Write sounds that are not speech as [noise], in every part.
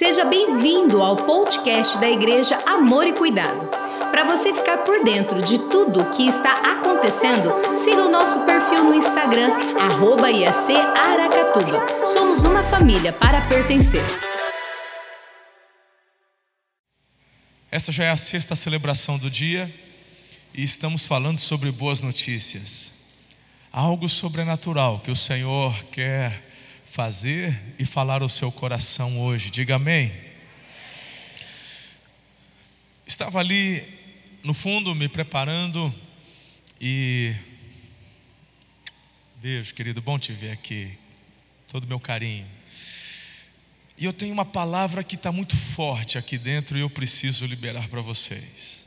Seja bem-vindo ao podcast da Igreja Amor e Cuidado. Para você ficar por dentro de tudo o que está acontecendo, siga o nosso perfil no Instagram, arroba IAC Aracatuba. Somos uma família para pertencer. Essa já é a sexta celebração do dia e estamos falando sobre boas notícias. Algo sobrenatural que o Senhor quer fazer e falar ao seu coração hoje. Diga amém. Estava ali no fundo me preparando e Deus, querido, bom te ver aqui. Todo meu carinho. E eu tenho uma palavra que está muito forte aqui dentro e eu preciso liberar para vocês.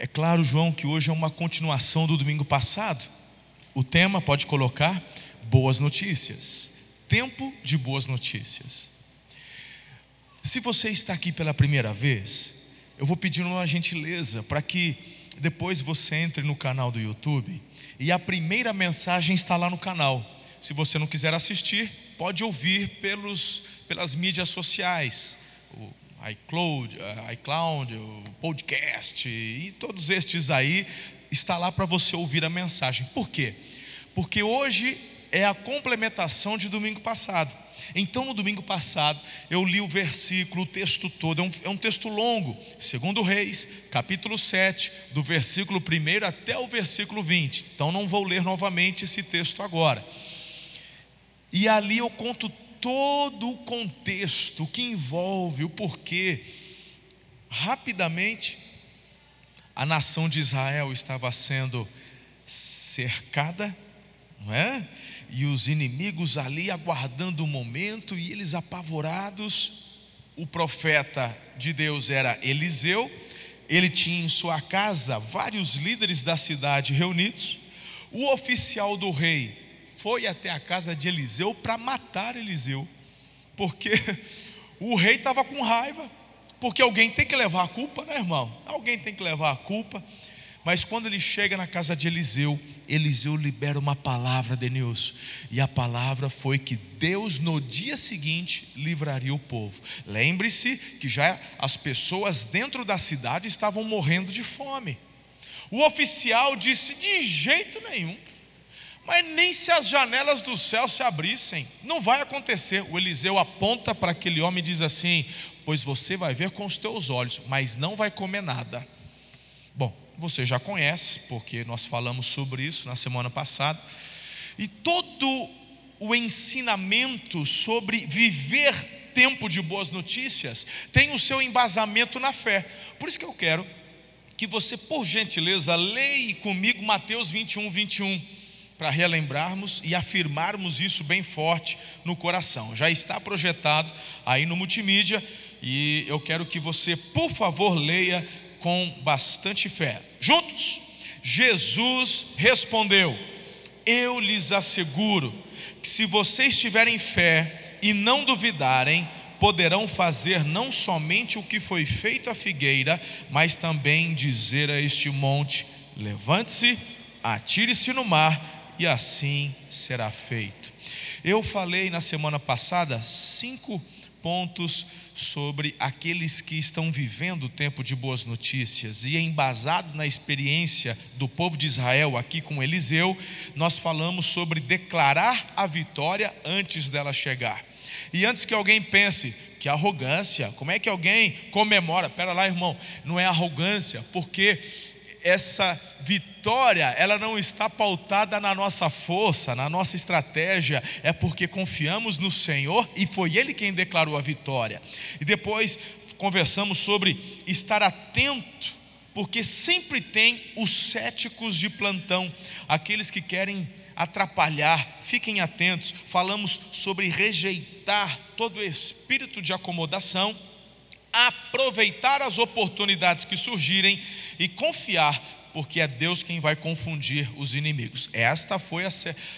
É claro, João, que hoje é uma continuação do domingo passado. O tema, pode colocar, boas notícias. Tempo de boas notícias. Se você está aqui pela primeira vez, eu vou pedir uma gentileza para que depois você entre no canal do YouTube e a primeira mensagem está lá no canal. Se você não quiser assistir, pode ouvir pelos, pelas mídias sociais, o iCloud, eh, iCloud, o podcast e todos estes aí está lá para você ouvir a mensagem. Por quê? Porque hoje é a complementação de domingo passado. Então, no domingo passado, eu li o versículo, o texto todo, é um, é um texto longo, segundo Reis, capítulo 7, do versículo 1 até o versículo 20. Então, não vou ler novamente esse texto agora. E ali eu conto todo o contexto que envolve, o porquê. Rapidamente, a nação de Israel estava sendo cercada, não é? E os inimigos ali aguardando o momento, e eles apavorados. O profeta de Deus era Eliseu, ele tinha em sua casa vários líderes da cidade reunidos. O oficial do rei foi até a casa de Eliseu para matar Eliseu, porque o rei estava com raiva, porque alguém tem que levar a culpa, né, irmão? Alguém tem que levar a culpa. Mas quando ele chega na casa de Eliseu, Eliseu libera uma palavra, Denilson. E a palavra foi que Deus no dia seguinte livraria o povo. Lembre-se que já as pessoas dentro da cidade estavam morrendo de fome. O oficial disse: de jeito nenhum. Mas nem se as janelas do céu se abrissem, não vai acontecer. O Eliseu aponta para aquele homem e diz assim: Pois você vai ver com os teus olhos, mas não vai comer nada. Bom, você já conhece, porque nós falamos sobre isso na semana passada. E todo o ensinamento sobre viver tempo de boas notícias tem o seu embasamento na fé. Por isso que eu quero que você, por gentileza, leia comigo Mateus 21, 21, para relembrarmos e afirmarmos isso bem forte no coração. Já está projetado aí no multimídia e eu quero que você, por favor, leia com bastante fé. Juntos? Jesus respondeu: Eu lhes asseguro que se vocês tiverem fé e não duvidarem, poderão fazer não somente o que foi feito à figueira, mas também dizer a este monte: levante-se, atire-se no mar, e assim será feito. Eu falei na semana passada cinco pontos sobre aqueles que estão vivendo o tempo de boas notícias, e embasado na experiência do povo de Israel aqui com Eliseu, nós falamos sobre declarar a vitória antes dela chegar. E antes que alguém pense que arrogância, como é que alguém comemora? Pera lá, irmão, não é arrogância, porque essa vitória, ela não está pautada na nossa força, na nossa estratégia, é porque confiamos no Senhor e foi Ele quem declarou a vitória. E depois conversamos sobre estar atento, porque sempre tem os céticos de plantão, aqueles que querem atrapalhar, fiquem atentos. Falamos sobre rejeitar todo espírito de acomodação aproveitar as oportunidades que surgirem e confiar, porque é Deus quem vai confundir os inimigos. Esta foi a,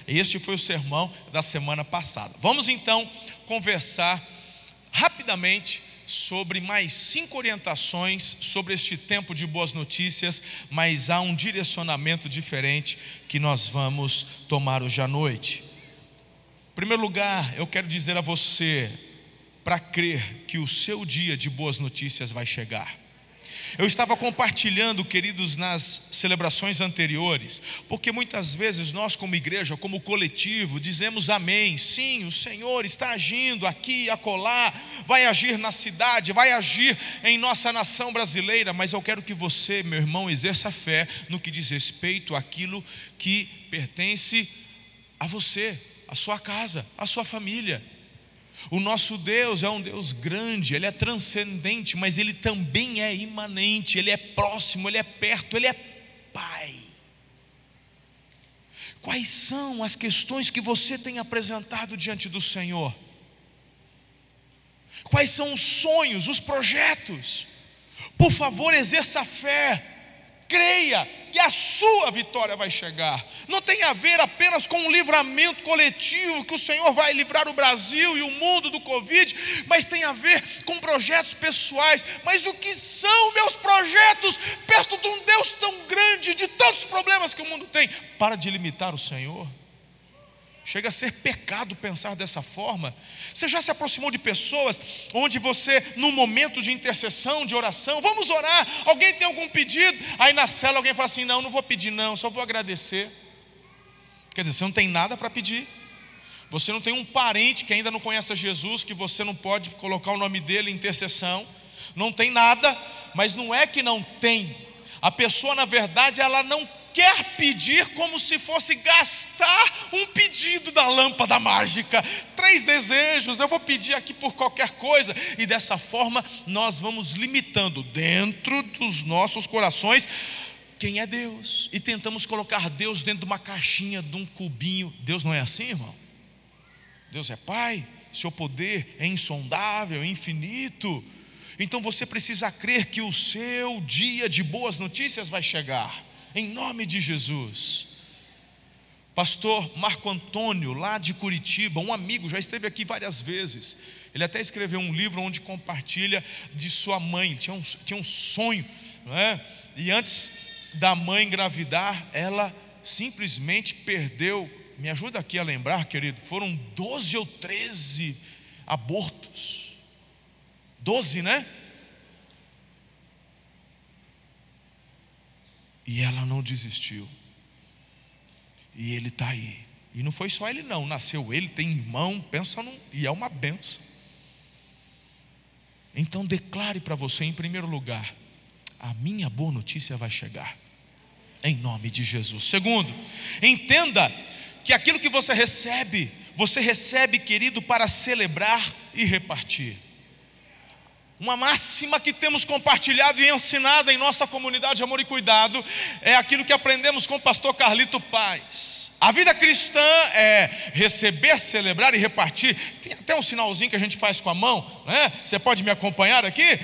este foi o sermão da semana passada. Vamos então conversar rapidamente sobre mais cinco orientações sobre este tempo de boas notícias, mas há um direcionamento diferente que nós vamos tomar hoje à noite. Em primeiro lugar, eu quero dizer a você, para crer que o seu dia de boas notícias vai chegar. Eu estava compartilhando, queridos, nas celebrações anteriores, porque muitas vezes nós, como igreja, como coletivo, dizemos amém. Sim, o Senhor está agindo aqui acolá, vai agir na cidade, vai agir em nossa nação brasileira, mas eu quero que você, meu irmão, exerça fé no que diz respeito àquilo que pertence a você, a sua casa, a sua família. O nosso Deus é um Deus grande, ele é transcendente, mas ele também é imanente, ele é próximo, ele é perto, ele é Pai. Quais são as questões que você tem apresentado diante do Senhor? Quais são os sonhos, os projetos? Por favor, exerça a fé creia que a sua vitória vai chegar. Não tem a ver apenas com um livramento coletivo, que o Senhor vai livrar o Brasil e o mundo do Covid, mas tem a ver com projetos pessoais. Mas o que são meus projetos perto de um Deus tão grande, de tantos problemas que o mundo tem? Para de limitar o Senhor. Chega a ser pecado pensar dessa forma. Você já se aproximou de pessoas onde você, num momento de intercessão, de oração, vamos orar, alguém tem algum pedido? Aí na cela alguém fala assim: não, não vou pedir, não, só vou agradecer. Quer dizer, você não tem nada para pedir. Você não tem um parente que ainda não conhece Jesus, que você não pode colocar o nome dele em intercessão. Não tem nada, mas não é que não tem. A pessoa, na verdade, ela não quer pedir como se fosse gastar um pedido da lâmpada mágica. Três desejos, eu vou pedir aqui por qualquer coisa, e dessa forma nós vamos limitando dentro dos nossos corações quem é Deus e tentamos colocar Deus dentro de uma caixinha, de um cubinho. Deus não é assim, irmão? Deus é Pai, seu poder é insondável, infinito. Então você precisa crer que o seu dia de boas notícias vai chegar em nome de Jesus. Pastor Marco Antônio, lá de Curitiba, um amigo, já esteve aqui várias vezes. Ele até escreveu um livro onde compartilha de sua mãe. Tinha um, tinha um sonho, não é? E antes da mãe engravidar, ela simplesmente perdeu. Me ajuda aqui a lembrar, querido, foram 12 ou 13 abortos. 12, né? E ela não desistiu. E ele está aí. E não foi só ele, não. Nasceu ele, tem irmão, pensa num, e é uma benção. Então declare para você, em primeiro lugar, a minha boa notícia vai chegar. Em nome de Jesus. Segundo, entenda que aquilo que você recebe, você recebe, querido, para celebrar e repartir. Uma máxima que temos compartilhado e ensinado em nossa comunidade de amor e cuidado é aquilo que aprendemos com o pastor Carlito Paz. A vida cristã é receber, celebrar e repartir. Tem até um sinalzinho que a gente faz com a mão, né? Você pode me acompanhar aqui?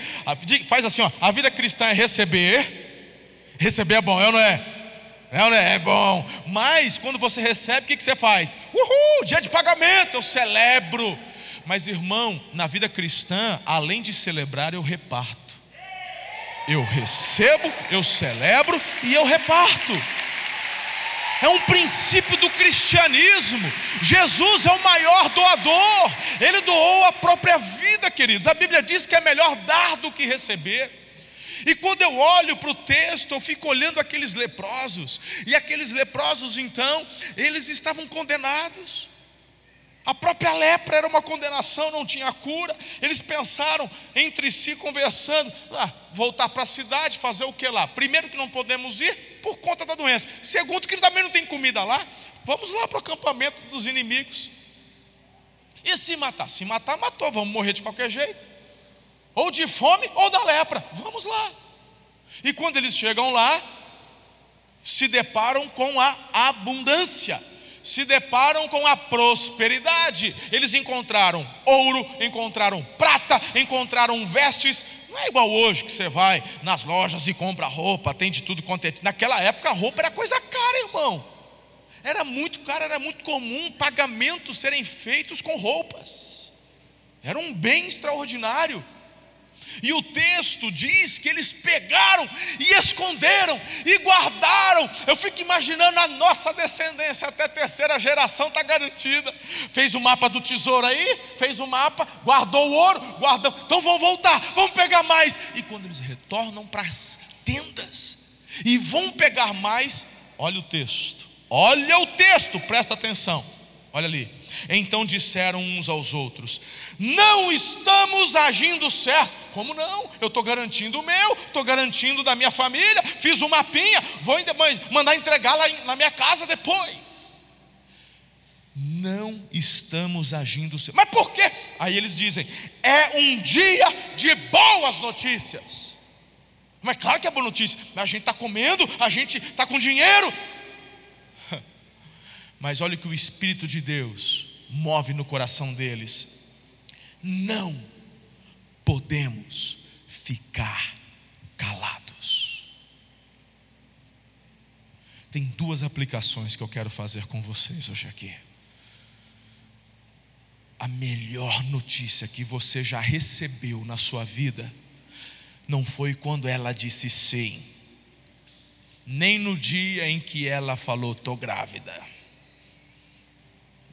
Faz assim, ó. A vida cristã é receber. Receber é bom, é ou não é? É ou não é? É bom. Mas quando você recebe, o que você faz? Uhul, dia de pagamento, eu celebro. Mas, irmão, na vida cristã, além de celebrar, eu reparto. Eu recebo, eu celebro e eu reparto. É um princípio do cristianismo. Jesus é o maior doador. Ele doou a própria vida, queridos. A Bíblia diz que é melhor dar do que receber. E quando eu olho para o texto, eu fico olhando aqueles leprosos. E aqueles leprosos, então, eles estavam condenados. A própria lepra era uma condenação, não tinha cura. Eles pensaram entre si, conversando: ah, voltar para a cidade, fazer o que lá? Primeiro, que não podemos ir por conta da doença. Segundo, que também não tem comida lá. Vamos lá para o acampamento dos inimigos. E se matar? Se matar, matou, vamos morrer de qualquer jeito. Ou de fome ou da lepra. Vamos lá. E quando eles chegam lá, se deparam com a abundância se deparam com a prosperidade. Eles encontraram ouro, encontraram prata, encontraram vestes. Não é igual hoje que você vai nas lojas e compra roupa, tem de tudo quanto é. Naquela época a roupa era coisa cara, irmão. Era muito caro, era muito comum pagamentos serem feitos com roupas. Era um bem extraordinário. E o texto diz que eles pegaram e esconderam e guardaram. Eu fico imaginando a nossa descendência, até terceira geração está garantida. Fez o mapa do tesouro aí, fez o mapa, guardou o ouro, guardou. Então vão voltar, vão pegar mais. E quando eles retornam para as tendas e vão pegar mais, olha o texto, olha o texto, presta atenção, olha ali. Então disseram uns aos outros: Não estamos agindo certo como não? Eu estou garantindo o meu, estou garantindo da minha família, fiz um mapinha, vou mandar entregar lá na minha casa depois. Não estamos agindo certo. Mas por quê? Aí eles dizem: é um dia de boas notícias. Mas claro que é boa notícia. A gente está comendo, a gente está com dinheiro. Mas olha o que o Espírito de Deus move no coração deles. Não podemos ficar calados. Tem duas aplicações que eu quero fazer com vocês hoje aqui. A melhor notícia que você já recebeu na sua vida não foi quando ela disse sim, nem no dia em que ela falou estou grávida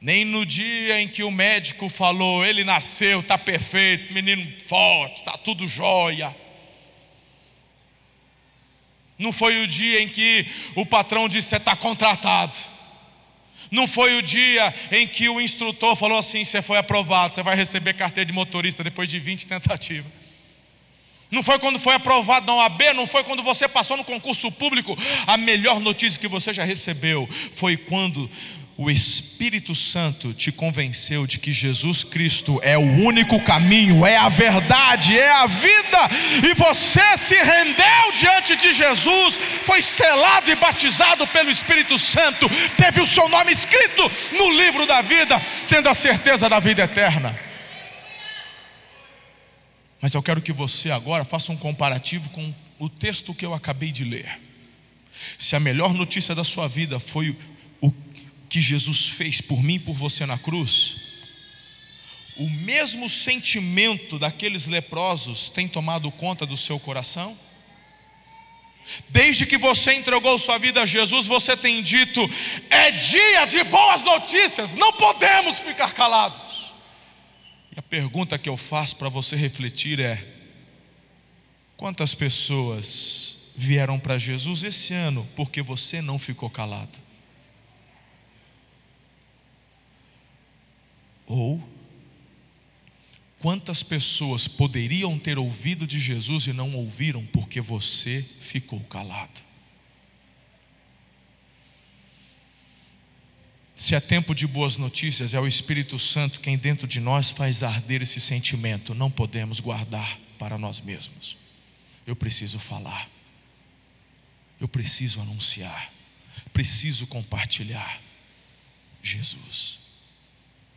nem no dia em que o médico falou, ele nasceu, está perfeito, menino forte, está tudo jóia. Não foi o dia em que o patrão disse, você está contratado. Não foi o dia em que o instrutor falou assim: você foi aprovado, você vai receber carteira de motorista depois de 20 tentativas. Não foi quando foi aprovado na OAB, não foi quando você passou no concurso público. A melhor notícia que você já recebeu foi quando o Espírito Santo te convenceu de que Jesus Cristo é o único caminho, é a verdade, é a vida, e você se rendeu diante de Jesus, foi selado e batizado pelo Espírito Santo, teve o seu nome escrito no livro da vida, tendo a certeza da vida eterna. Mas eu quero que você agora faça um comparativo com o texto que eu acabei de ler. Se a melhor notícia da sua vida foi que Jesus fez por mim e por você na cruz, o mesmo sentimento daqueles leprosos tem tomado conta do seu coração? Desde que você entregou sua vida a Jesus, você tem dito: é dia de boas notícias, não podemos ficar calados. E a pergunta que eu faço para você refletir é: quantas pessoas vieram para Jesus esse ano porque você não ficou calado? Ou quantas pessoas poderiam ter ouvido de Jesus e não ouviram porque você ficou calado? Se é tempo de boas notícias, é o Espírito Santo quem dentro de nós faz arder esse sentimento. Não podemos guardar para nós mesmos. Eu preciso falar. Eu preciso anunciar. Preciso compartilhar. Jesus.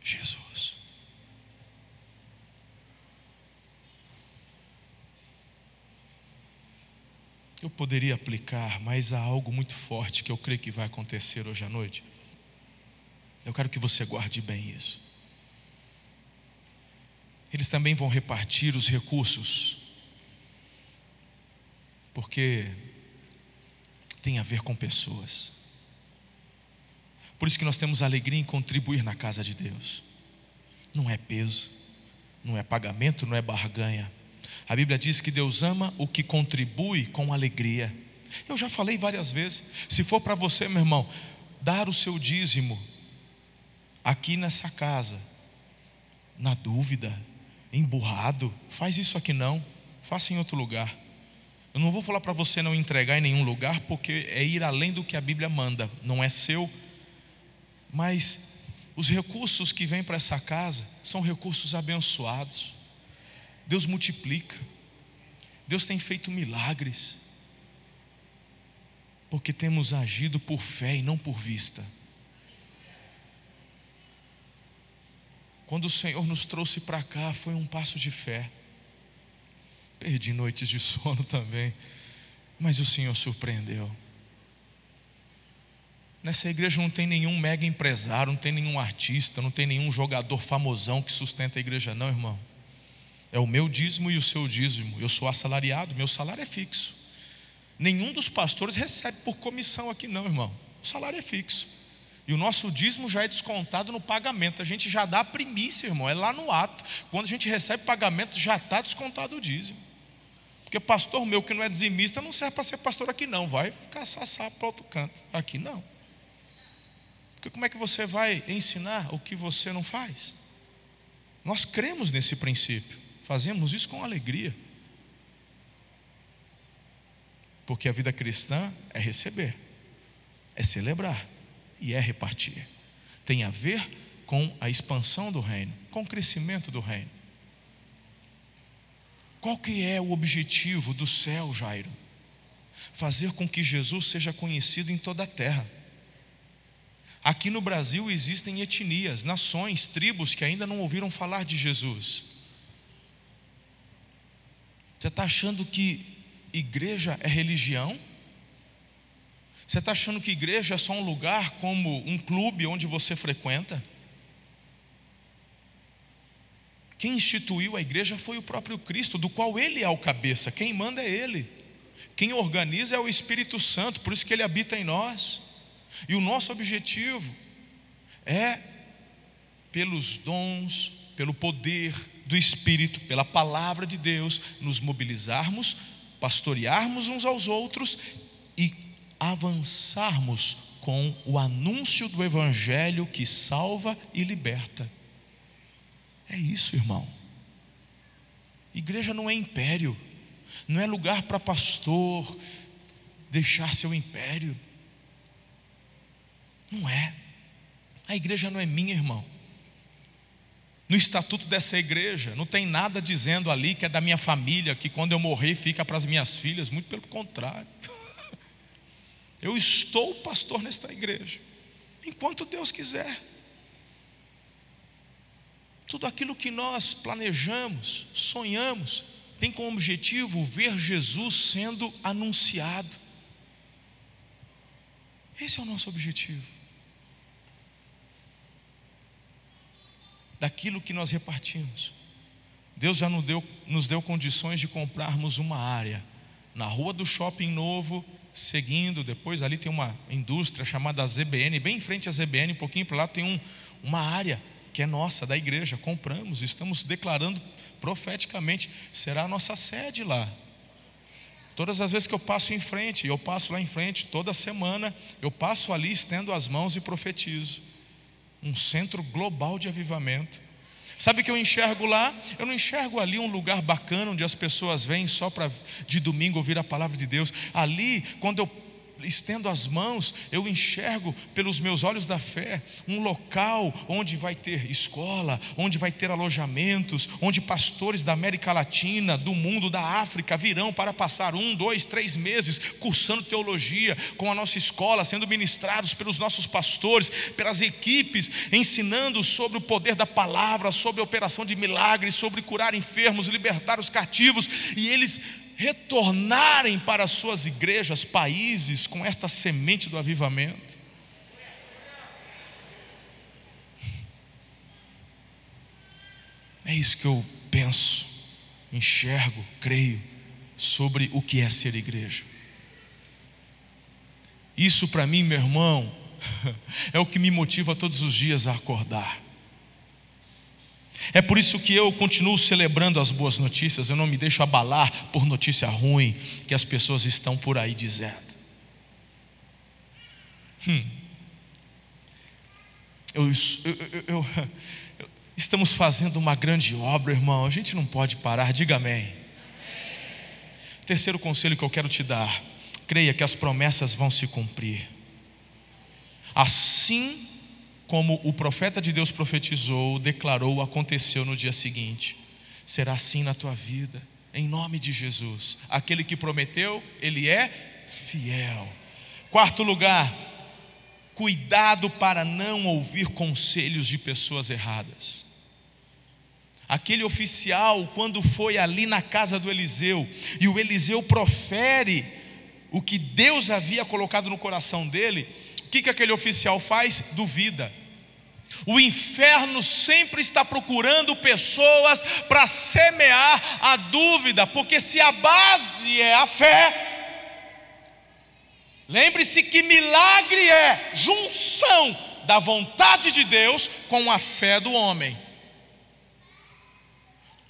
Jesus. Eu poderia aplicar, mas há algo muito forte que eu creio que vai acontecer hoje à noite. Eu quero que você guarde bem isso. Eles também vão repartir os recursos, porque tem a ver com pessoas. Por isso que nós temos alegria em contribuir na casa de Deus. Não é peso, não é pagamento, não é barganha. A Bíblia diz que Deus ama o que contribui com alegria. Eu já falei várias vezes. Se for para você, meu irmão, dar o seu dízimo aqui nessa casa, na dúvida, emburrado, faz isso aqui não, faça em outro lugar. Eu não vou falar para você não entregar em nenhum lugar, porque é ir além do que a Bíblia manda, não é seu mas os recursos que vêm para essa casa são recursos abençoados. Deus multiplica. Deus tem feito milagres. Porque temos agido por fé e não por vista. Quando o Senhor nos trouxe para cá, foi um passo de fé. Perdi noites de [laughs] sono também, mas o Senhor surpreendeu. Nessa igreja não tem nenhum mega empresário, não tem nenhum artista, não tem nenhum jogador famosão que sustenta a igreja, não, irmão. É o meu dízimo e o seu dízimo. Eu sou assalariado, meu salário é fixo. Nenhum dos pastores recebe por comissão aqui, não, irmão. O salário é fixo. E o nosso dízimo já é descontado no pagamento. A gente já dá a primícia, irmão. É lá no ato. Quando a gente recebe pagamento, já está descontado o dízimo. Porque pastor meu que não é dizimista não serve para ser pastor aqui, não. Vai caçar sapo para outro canto. Aqui não. Porque como é que você vai ensinar o que você não faz? Nós cremos nesse princípio. Fazemos isso com alegria. Porque a vida cristã é receber, é celebrar e é repartir. Tem a ver com a expansão do reino, com o crescimento do reino. Qual que é o objetivo do céu, Jairo? Fazer com que Jesus seja conhecido em toda a terra. Aqui no Brasil existem etnias, nações, tribos que ainda não ouviram falar de Jesus. Você está achando que igreja é religião? Você está achando que igreja é só um lugar como um clube onde você frequenta? Quem instituiu a igreja foi o próprio Cristo, do qual ele é o cabeça, quem manda é ele. Quem organiza é o Espírito Santo, por isso que ele habita em nós. E o nosso objetivo é, pelos dons, pelo poder do Espírito, pela palavra de Deus, nos mobilizarmos, pastorearmos uns aos outros e avançarmos com o anúncio do Evangelho que salva e liberta. É isso, irmão. Igreja não é império, não é lugar para pastor deixar seu império. Não é. A igreja não é minha, irmão. No estatuto dessa igreja, não tem nada dizendo ali que é da minha família, que quando eu morrer fica para as minhas filhas, muito pelo contrário. [laughs] Eu estou pastor nesta igreja, enquanto Deus quiser. Tudo aquilo que nós planejamos, sonhamos, tem como objetivo ver Jesus sendo anunciado. Esse é o nosso objetivo. Daquilo que nós repartimos. Deus já nos deu, nos deu condições de comprarmos uma área na rua do shopping novo seguindo, depois ali tem uma indústria chamada ZBN, bem em frente à ZBN, um pouquinho para lá tem um, uma área que é nossa, da igreja, compramos, estamos declarando profeticamente, será a nossa sede lá. Todas as vezes que eu passo em frente, eu passo lá em frente, toda semana, eu passo ali, estendo as mãos e profetizo. Um centro global de avivamento. Sabe o que eu enxergo lá? Eu não enxergo ali um lugar bacana onde as pessoas vêm só para de domingo ouvir a palavra de Deus. Ali, quando eu estendo as mãos, eu enxergo pelos meus olhos da fé um local onde vai ter escola, onde vai ter alojamentos, onde pastores da América Latina, do mundo, da África virão para passar um, dois, três meses cursando teologia com a nossa escola, sendo ministrados pelos nossos pastores, pelas equipes, ensinando sobre o poder da palavra, sobre a operação de milagres, sobre curar enfermos, libertar os cativos, e eles retornarem para suas igrejas, países, com esta semente do avivamento. É isso que eu penso, enxergo, creio sobre o que é ser igreja. Isso para mim, meu irmão, [laughs] é o que me motiva todos os dias a acordar. É por isso que eu continuo celebrando as boas notícias, eu não me deixo abalar por notícia ruim que as pessoas estão por aí dizendo. Hum. Eu, eu, eu, estamos fazendo uma grande obra, irmão, a gente não pode parar, diga amém. amém. Terceiro conselho que eu quero te dar: creia que as promessas vão se cumprir. Assim como o profeta de Deus profetizou, declarou, aconteceu no dia seguinte. Será assim na tua vida, em nome de Jesus. Aquele que prometeu, ele é fiel. Quarto lugar, cuidado para não ouvir conselhos de pessoas erradas. Aquele oficial, quando foi ali na casa do Eliseu, e o Eliseu profere o que Deus havia colocado no coração dele, o que, que aquele oficial faz? Duvida. O inferno sempre está procurando pessoas para semear a dúvida, porque se a base é a fé, lembre-se que milagre é junção da vontade de Deus com a fé do homem.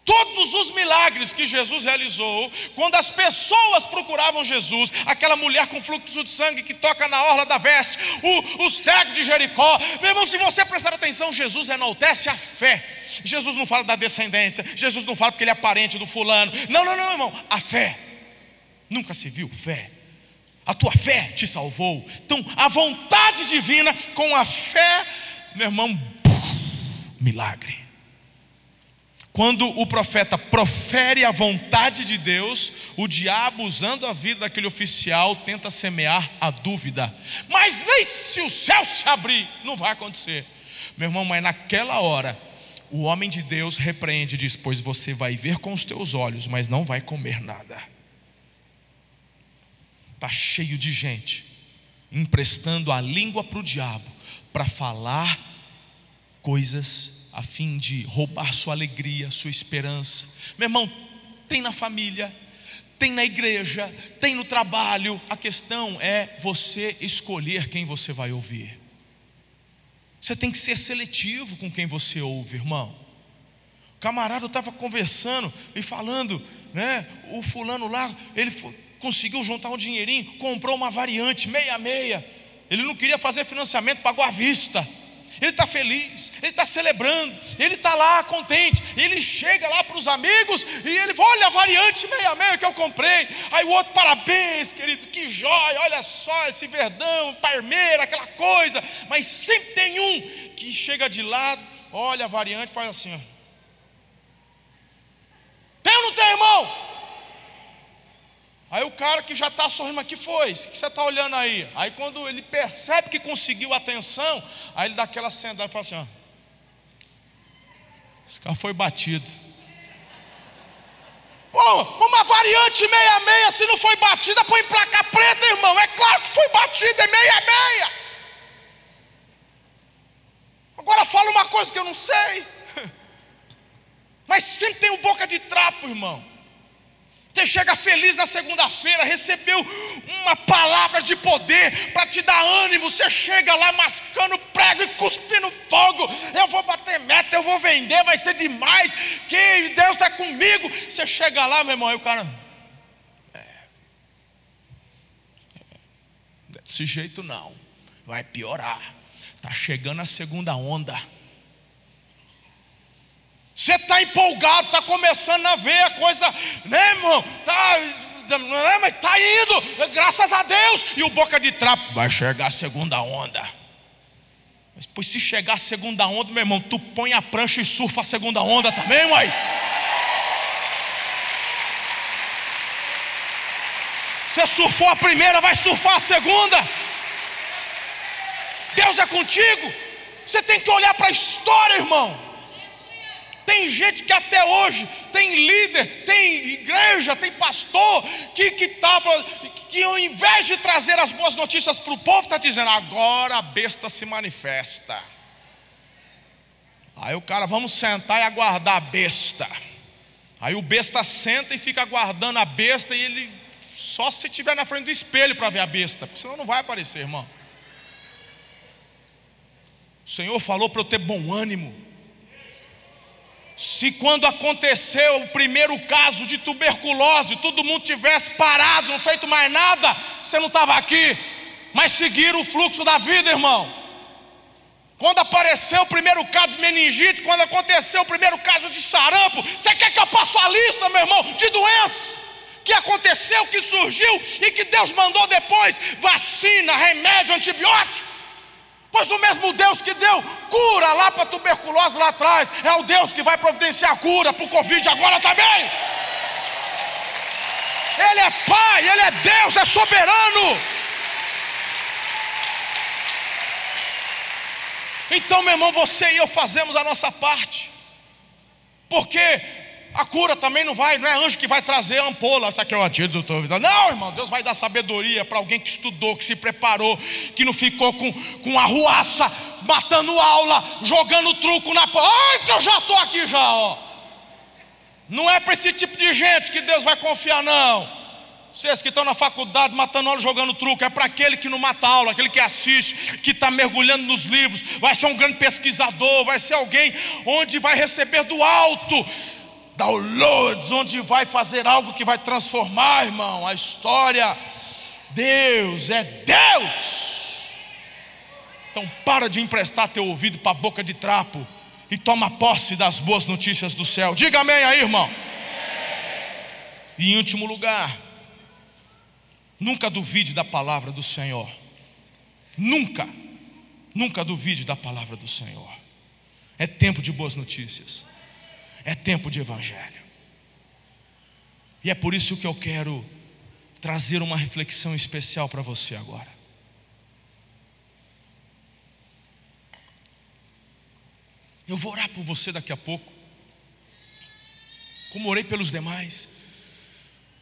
Todos os milagres que Jesus realizou, quando as pessoas procuravam Jesus, aquela mulher com fluxo de sangue que toca na orla da veste, o, o cego de Jericó, meu irmão, se você prestar atenção, Jesus enaltece a fé. Jesus não fala da descendência, Jesus não fala porque ele é parente do fulano. Não, não, não, irmão, a fé. Nunca se viu fé. A tua fé te salvou. Então, a vontade divina com a fé, meu irmão, milagre. Quando o profeta profere a vontade de Deus, o diabo, usando a vida daquele oficial, tenta semear a dúvida. Mas nem se o céu se abrir, não vai acontecer. Meu irmão, mas naquela hora, o homem de Deus repreende e diz: Pois você vai ver com os teus olhos, mas não vai comer nada. Está cheio de gente emprestando a língua para o diabo para falar coisas a fim de roubar sua alegria, sua esperança. Meu irmão, tem na família, tem na igreja, tem no trabalho. A questão é você escolher quem você vai ouvir. Você tem que ser seletivo com quem você ouve, irmão. O camarada estava conversando e falando, né? O fulano lá, ele conseguiu juntar um dinheirinho, comprou uma variante meia meia. Ele não queria fazer financiamento, pagou à vista ele está feliz, ele está celebrando, ele está lá contente, ele chega lá para os amigos e ele olha a variante meia meia que eu comprei. Aí o outro, parabéns, querido, que jóia, olha só esse verdão, parmeira, aquela coisa. Mas sempre tem um que chega de lado, olha a variante e faz assim: ó. Tem ou não tem, irmão? Aí o cara que já está sorrindo, que foi? O que você está olhando aí? Aí quando ele percebe que conseguiu atenção, aí ele dá aquela sentada e fala assim: ó, esse carro foi batido. Pô, uma variante meia-meia, se não foi batida, põe placa preta, irmão. É claro que foi batida, é meia-meia. Agora fala uma coisa que eu não sei. [laughs] Mas sempre tem o boca de trapo, irmão. Você chega feliz na segunda-feira, recebeu uma palavra de poder para te dar ânimo. Você chega lá mascando prego e cuspindo fogo. Eu vou bater meta, eu vou vender, vai ser demais. Que Deus está comigo. Você chega lá, meu irmão, e o cara. É, é, desse jeito não, vai piorar. Está chegando a segunda onda. Você está empolgado, está começando a ver a coisa, né, irmão? Tá, né, mas está indo, graças a Deus. E o boca de trapo vai chegar a segunda onda. Mas pois se chegar a segunda onda, meu irmão, tu põe a prancha e surfa a segunda onda também, mãe. Você surfou a primeira, vai surfar a segunda. Deus é contigo. Você tem que olhar para a história, irmão. Tem gente que até hoje tem líder, tem igreja, tem pastor que que, que ao invés de trazer as boas notícias para o povo, está dizendo: agora a besta se manifesta. Aí o cara, vamos sentar e aguardar a besta. Aí o besta senta e fica aguardando a besta, e ele só se estiver na frente do espelho para ver a besta, porque senão não vai aparecer, irmão. O Senhor falou para eu ter bom ânimo. Se quando aconteceu o primeiro caso de tuberculose, todo mundo tivesse parado, não feito mais nada, você não estava aqui, mas seguiram o fluxo da vida, irmão. Quando apareceu o primeiro caso de meningite, quando aconteceu o primeiro caso de sarampo, você quer que eu passe a lista, meu irmão, de doenças que aconteceu, que surgiu e que Deus mandou depois? Vacina, remédio, antibiótico. Pois o mesmo Deus que deu cura lá para tuberculose lá atrás, é o Deus que vai providenciar cura para o Covid agora também. Ele é Pai, Ele é Deus, é soberano. Então, meu irmão, você e eu fazemos a nossa parte, porque A cura também não vai, não é anjo que vai trazer ampola. Isso aqui é o antídoto. Não, irmão, Deus vai dar sabedoria para alguém que estudou, que se preparou, que não ficou com, com arruaça, matando aula, jogando truco na porta. Ai, que eu já estou aqui já, ó. Não é para esse tipo de gente que Deus vai confiar, não. Vocês que estão na faculdade matando aula, jogando truco, é para aquele que não mata aula, aquele que assiste, que está mergulhando nos livros, vai ser um grande pesquisador, vai ser alguém onde vai receber do alto downloads, onde vai fazer algo que vai transformar, irmão, a história. Deus é Deus. Então para de emprestar teu ouvido para a boca de trapo e toma posse das boas notícias do céu. Diga amém aí, irmão. E em último lugar, nunca duvide da palavra do Senhor. Nunca, nunca duvide da palavra do Senhor. É tempo de boas notícias. É tempo de evangelho. E é por isso que eu quero trazer uma reflexão especial para você agora. Eu vou orar por você daqui a pouco, como orei pelos demais,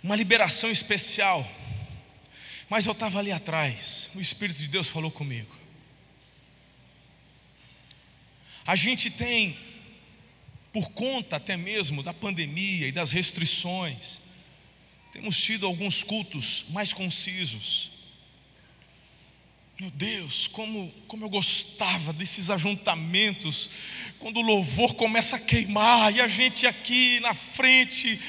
uma liberação especial. Mas eu estava ali atrás, o Espírito de Deus falou comigo. A gente tem por conta até mesmo da pandemia e das restrições, temos tido alguns cultos mais concisos. Meu Deus, como, como eu gostava desses ajuntamentos, quando o louvor começa a queimar e a gente aqui na frente,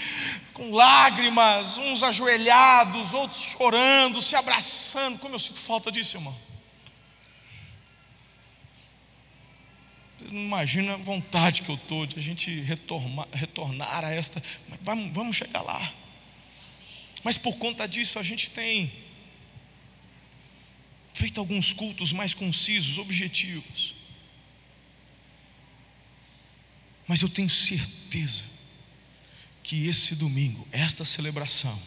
com lágrimas, uns ajoelhados, outros chorando, se abraçando. Como eu sinto falta disso, irmão. Vocês não imaginam a vontade que eu estou de a gente retornar, retornar a esta. Vamos, vamos chegar lá. Mas por conta disso a gente tem feito alguns cultos mais concisos, objetivos. Mas eu tenho certeza que esse domingo, esta celebração,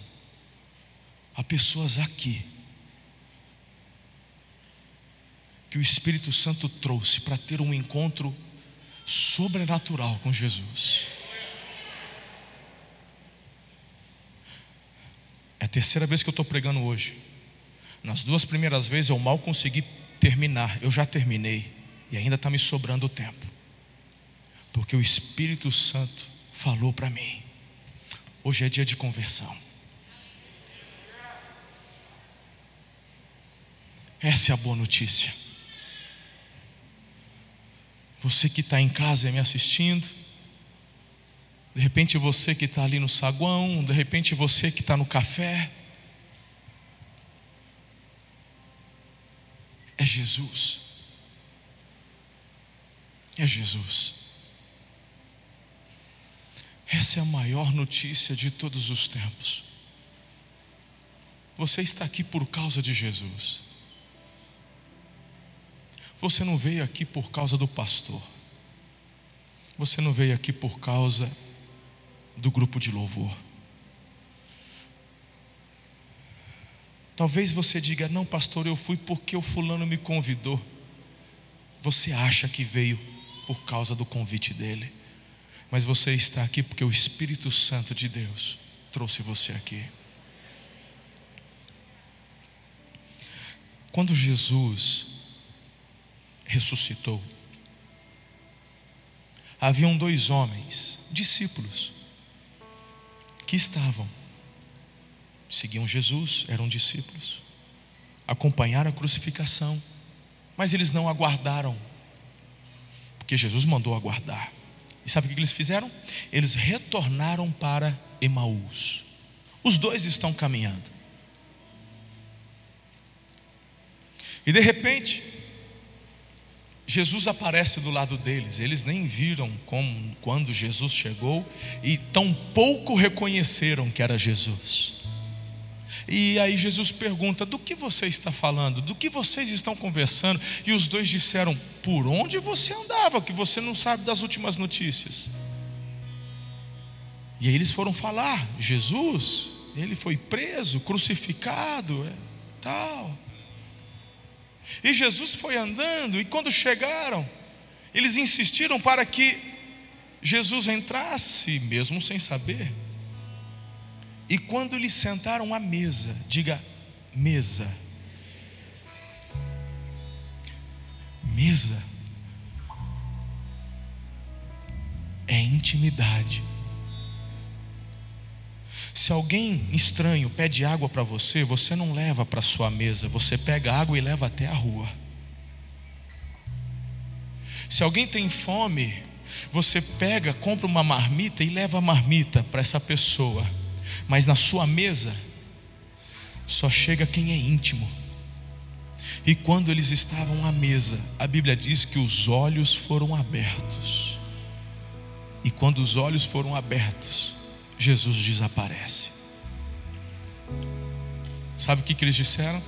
há pessoas aqui que o Espírito Santo trouxe para ter um encontro sobrenatural com Jesus. É a terceira vez que eu estou pregando hoje. Nas duas primeiras vezes eu mal consegui terminar, eu já terminei e ainda está me sobrando tempo, porque o Espírito Santo falou para mim. Hoje é dia de conversão. Essa é a boa notícia. Você que está em casa me assistindo, de repente você que está ali no saguão, de repente você que está no café. É Jesus. É Jesus. Essa é a maior notícia de todos os tempos. Você está aqui por causa de Jesus. Você não veio aqui por causa do pastor. Você não veio aqui por causa do grupo de louvor. Talvez você diga: Não, pastor, eu fui porque o fulano me convidou. Você acha que veio por causa do convite dele, mas você está aqui porque o Espírito Santo de Deus trouxe você aqui. Quando Jesus ressuscitou. Haviam dois homens, discípulos, que estavam, seguiam Jesus, eram discípulos, acompanharam a crucificação, mas eles não aguardaram, porque Jesus mandou aguardar. E sabe o que eles fizeram? Eles retornaram para Emaús. Os dois estão caminhando. E de repente, Jesus aparece do lado deles, eles nem viram como, quando Jesus chegou e tão pouco reconheceram que era Jesus. E aí Jesus pergunta: Do que você está falando? Do que vocês estão conversando? E os dois disseram: Por onde você andava? Que você não sabe das últimas notícias. E aí eles foram falar: Jesus, ele foi preso, crucificado, é, tal. E Jesus foi andando, e quando chegaram, eles insistiram para que Jesus entrasse, mesmo sem saber. E quando eles sentaram à mesa, diga mesa. Mesa é intimidade. Se alguém estranho pede água para você, você não leva para sua mesa, você pega água e leva até a rua. Se alguém tem fome, você pega, compra uma marmita e leva a marmita para essa pessoa. Mas na sua mesa só chega quem é íntimo. E quando eles estavam à mesa, a Bíblia diz que os olhos foram abertos. E quando os olhos foram abertos, Jesus desaparece. Sabe o que, que eles disseram?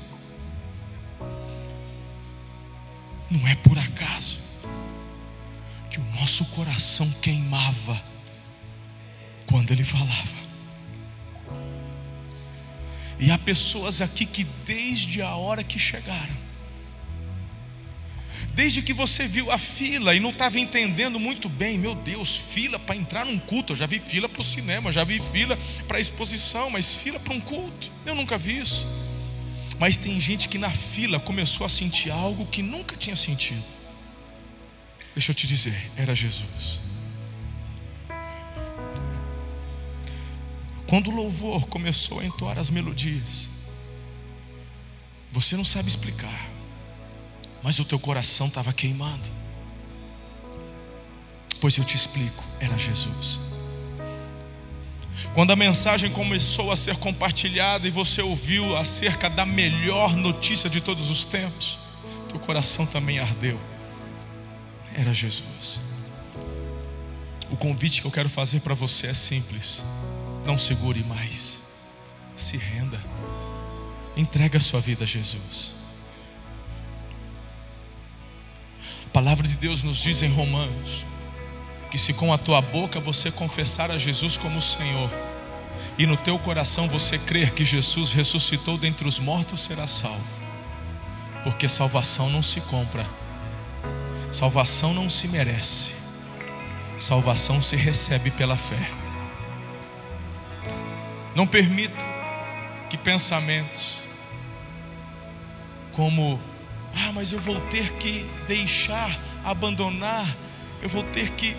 Não é por acaso que o nosso coração queimava quando ele falava. E há pessoas aqui que desde a hora que chegaram, desde que você viu a fila e não estava entendendo muito bem, meu Deus, fila para entrar num culto, eu já vi fila para o cinema, já vi fila para exposição, mas fila para um culto, eu nunca vi isso. Mas tem gente que na fila começou a sentir algo que nunca tinha sentido. Deixa eu te dizer, era Jesus. Quando o louvor começou a entoar as melodias, você não sabe explicar, mas o teu coração estava queimando. Pois eu te explico, era Jesus. Quando a mensagem começou a ser compartilhada e você ouviu acerca da melhor notícia de todos os tempos, teu coração também ardeu. Era Jesus. O convite que eu quero fazer para você é simples. Não segure mais. Se renda. Entrega a sua vida a Jesus. A palavra de Deus nos diz em Romanos que se com a tua boca você confessar a Jesus como Senhor e no teu coração você crer que Jesus ressuscitou dentre os mortos, será salvo. Porque salvação não se compra. Salvação não se merece. Salvação se recebe pela fé. Não permita que pensamentos como, ah, mas eu vou ter que deixar, abandonar, eu vou ter que.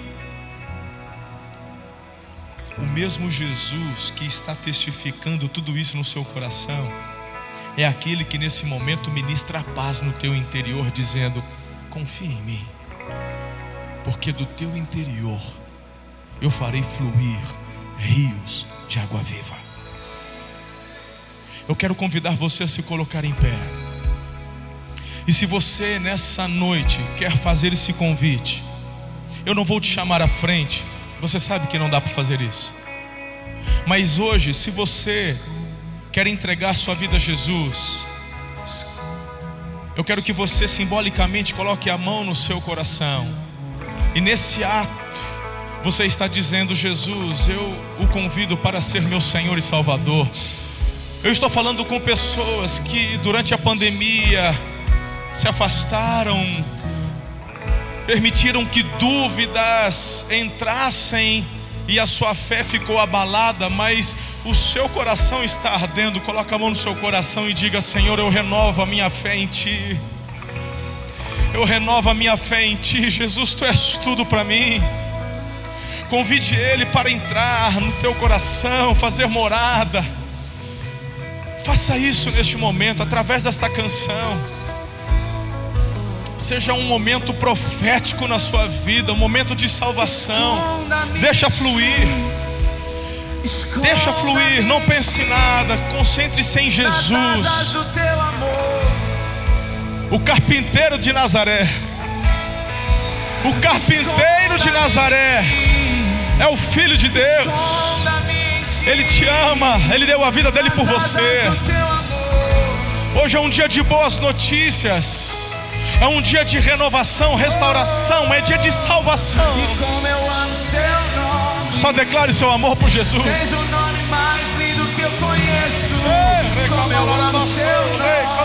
O mesmo Jesus que está testificando tudo isso no seu coração, é aquele que nesse momento ministra a paz no teu interior, dizendo: confia em mim, porque do teu interior eu farei fluir rios de água viva. Eu quero convidar você a se colocar em pé. E se você nessa noite quer fazer esse convite, eu não vou te chamar à frente, você sabe que não dá para fazer isso. Mas hoje, se você quer entregar sua vida a Jesus, eu quero que você simbolicamente coloque a mão no seu coração. E nesse ato, você está dizendo: Jesus, eu o convido para ser meu Senhor e Salvador. Eu estou falando com pessoas que durante a pandemia se afastaram, permitiram que dúvidas entrassem e a sua fé ficou abalada, mas o seu coração está ardendo. Coloque a mão no seu coração e diga: Senhor, eu renovo a minha fé em Ti. Eu renovo a minha fé em Ti, Jesus, Tu és tudo para mim. Convide Ele para entrar no teu coração, fazer morada. Faça isso neste momento, através desta canção. Seja um momento profético na sua vida, um momento de salvação. Deixa fluir. Deixa fluir, não pense em nada, concentre-se em Jesus. O carpinteiro de Nazaré. O carpinteiro de Nazaré é o Filho de Deus. Ele te ama, Ele deu a vida dele por você. Hoje é um dia de boas notícias, é um dia de renovação, restauração, é dia de salvação. Só declare seu amor por Jesus. És o nome mais lindo que eu conheço. Como eu amo seu nome.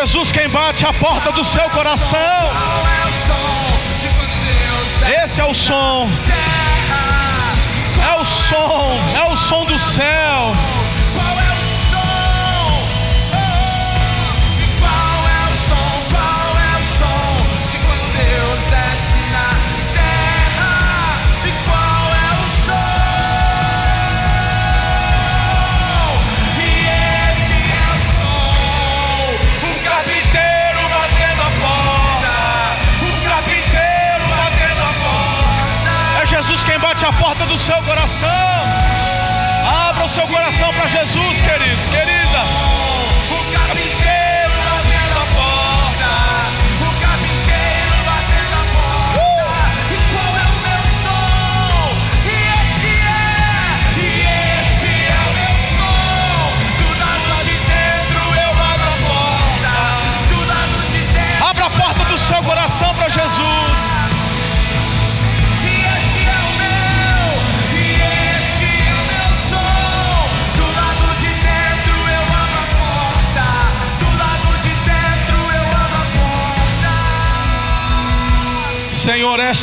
Jesus quem bate a porta do seu coração. Esse é o som, é o som, é o som do céu. Bate a porta do seu coração. Abra o seu coração para Jesus, querido, querida.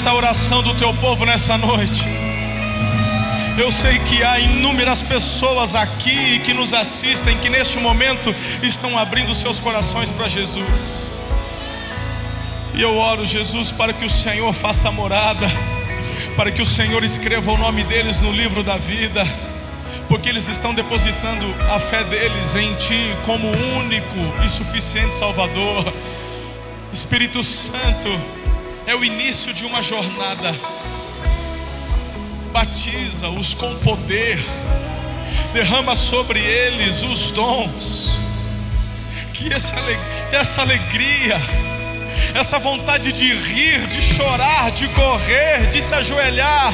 Senhor, esta oração do teu povo nessa noite. Eu sei que há inúmeras pessoas aqui que nos assistem que neste momento estão abrindo seus corações para Jesus. E eu oro, Jesus, para que o Senhor faça morada, para que o Senhor escreva o nome deles no livro da vida, porque eles estão depositando a fé deles em Ti como único e suficiente Salvador. Espírito Santo, é o início de uma jornada. Batiza-os com poder, derrama sobre eles os dons, que essa, ale- essa alegria, essa vontade de rir, de chorar, de correr, de se ajoelhar,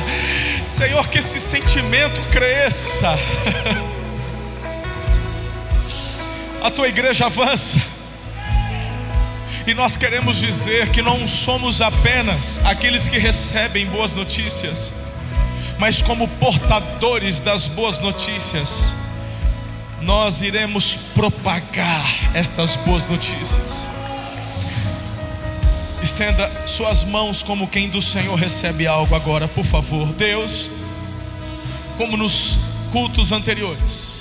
Senhor, que esse sentimento cresça. [laughs] A tua igreja avança. E nós queremos dizer que não somos apenas aqueles que recebem boas notícias, mas como portadores das boas notícias, nós iremos propagar estas boas notícias. Estenda suas mãos como quem do Senhor recebe algo agora, por favor. Deus, como nos cultos anteriores,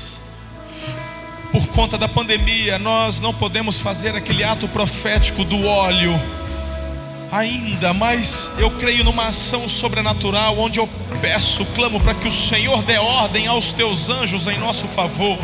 por conta da pandemia, nós não podemos fazer aquele ato profético do óleo ainda, mas eu creio numa ação sobrenatural, onde eu peço, clamo para que o Senhor dê ordem aos teus anjos em nosso favor.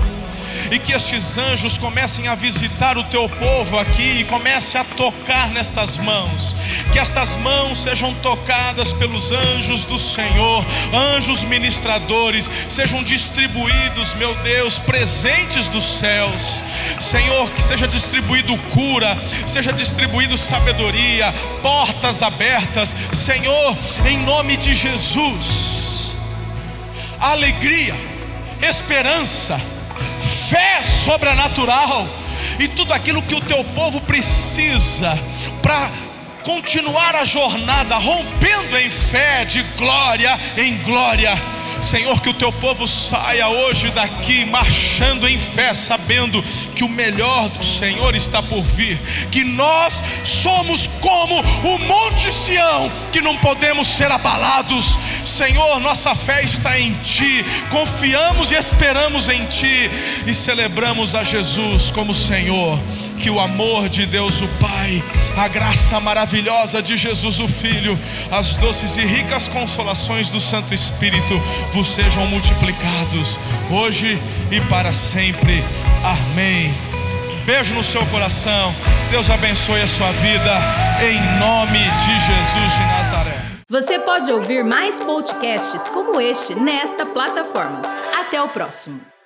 E que estes anjos comecem a visitar o teu povo aqui e comece a tocar nestas mãos. Que estas mãos sejam tocadas pelos anjos do Senhor, anjos ministradores, sejam distribuídos, meu Deus, presentes dos céus. Senhor, que seja distribuído cura, seja distribuído sabedoria, portas abertas. Senhor, em nome de Jesus, alegria, esperança, fé sobrenatural e tudo aquilo que o teu povo precisa para continuar a jornada, rompendo em fé de glória em glória. Senhor, que o teu povo saia hoje daqui marchando em fé, sabendo que o melhor do Senhor está por vir, que nós somos como o Monte Sião, que não podemos ser abalados. Senhor, nossa fé está em Ti, confiamos e esperamos em Ti e celebramos a Jesus como Senhor. Que o amor de Deus o Pai, a graça maravilhosa de Jesus o Filho, as doces e ricas consolações do Santo Espírito vos sejam multiplicados hoje e para sempre. Amém. Beijo no seu coração. Deus abençoe a sua vida em nome de Jesus de Nazaré. Você pode ouvir mais podcasts como este nesta plataforma. Até o próximo.